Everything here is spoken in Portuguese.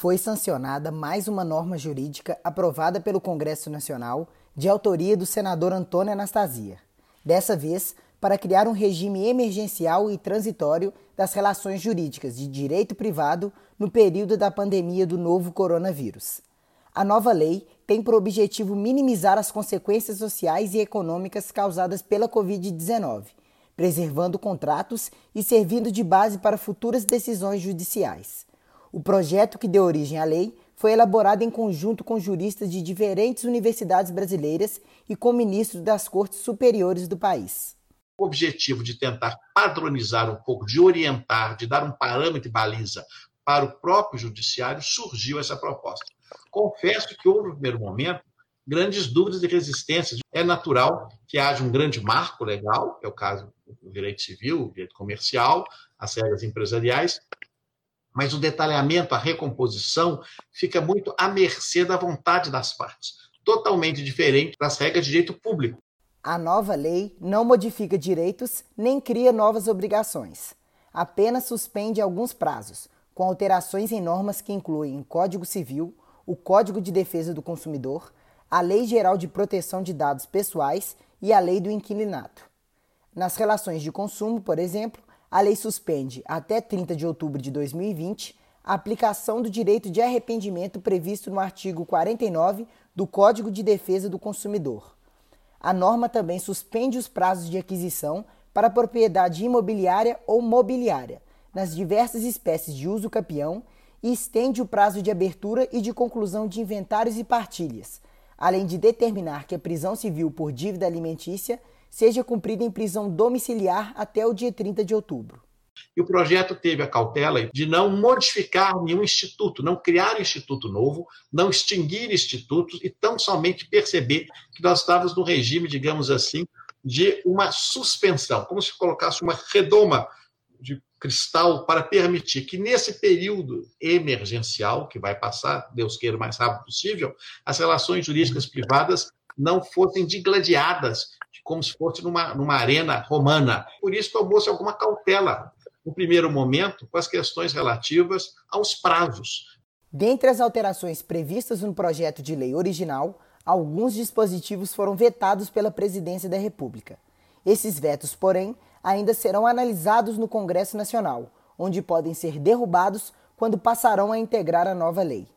foi sancionada mais uma norma jurídica aprovada pelo Congresso Nacional, de autoria do senador Antônio Anastasia. Dessa vez, para criar um regime emergencial e transitório das relações jurídicas de direito privado no período da pandemia do novo coronavírus. A nova lei tem por objetivo minimizar as consequências sociais e econômicas causadas pela Covid-19, preservando contratos e servindo de base para futuras decisões judiciais. O projeto que deu origem à lei foi elaborado em conjunto com juristas de diferentes universidades brasileiras e com ministros das cortes superiores do país. O objetivo de tentar padronizar um pouco, de orientar, de dar um parâmetro e baliza para o próprio judiciário, surgiu essa proposta. Confesso que houve, no primeiro momento, grandes dúvidas e resistências. É natural que haja um grande marco legal, que é o caso do direito civil, direito comercial, as regras empresariais, mas o detalhamento, a recomposição, fica muito à mercê da vontade das partes, totalmente diferente das regras de direito público. A nova lei não modifica direitos nem cria novas obrigações. Apenas suspende alguns prazos, com alterações em normas que incluem o Código Civil, o Código de Defesa do Consumidor, a Lei Geral de Proteção de Dados Pessoais e a Lei do Inquilinato. Nas relações de consumo, por exemplo, a lei suspende, até 30 de outubro de 2020, a aplicação do direito de arrependimento previsto no artigo 49 do Código de Defesa do Consumidor. A norma também suspende os prazos de aquisição para propriedade imobiliária ou mobiliária, nas diversas espécies de uso capião, e estende o prazo de abertura e de conclusão de inventários e partilhas, além de determinar que a prisão civil por dívida alimentícia seja cumprida em prisão domiciliar até o dia 30 de outubro. E o projeto teve a cautela de não modificar nenhum instituto, não criar instituto novo, não extinguir institutos e tão somente perceber que nós estávamos no regime, digamos assim, de uma suspensão, como se colocasse uma redoma de cristal para permitir que nesse período emergencial, que vai passar, Deus queira, o mais rápido possível, as relações jurídicas privadas não fossem digladiadas como se fosse numa, numa arena romana. Por isso tomou-se alguma cautela, no primeiro momento, com as questões relativas aos prazos. Dentre as alterações previstas no projeto de lei original, alguns dispositivos foram vetados pela Presidência da República. Esses vetos, porém, ainda serão analisados no Congresso Nacional, onde podem ser derrubados quando passarão a integrar a nova lei.